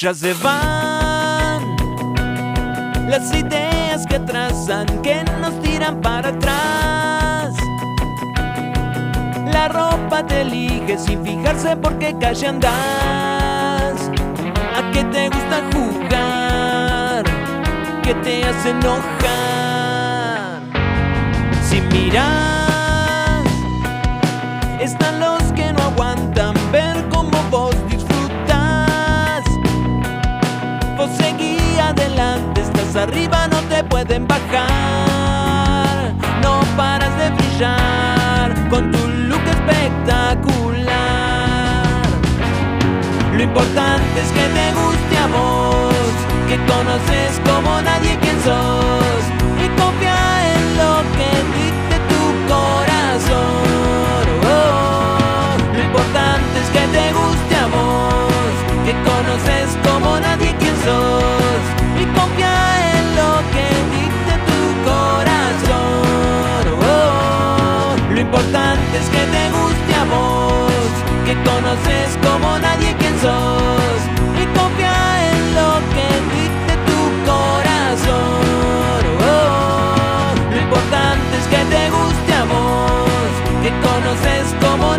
Ya se van las ideas que trazan, que nos tiran para atrás. La ropa te elige sin fijarse por qué calle andas. ¿A qué te gusta jugar? ¿Qué te hace enojar? Si miras, están los estás arriba, no te pueden bajar. No paras de brillar con tu look espectacular. Lo importante es que te Lo importante es que te guste a vos, que conoces como nadie quien sos y confía en lo que dice tu corazón. Lo importante es que te guste a vos, que conoces como nadie.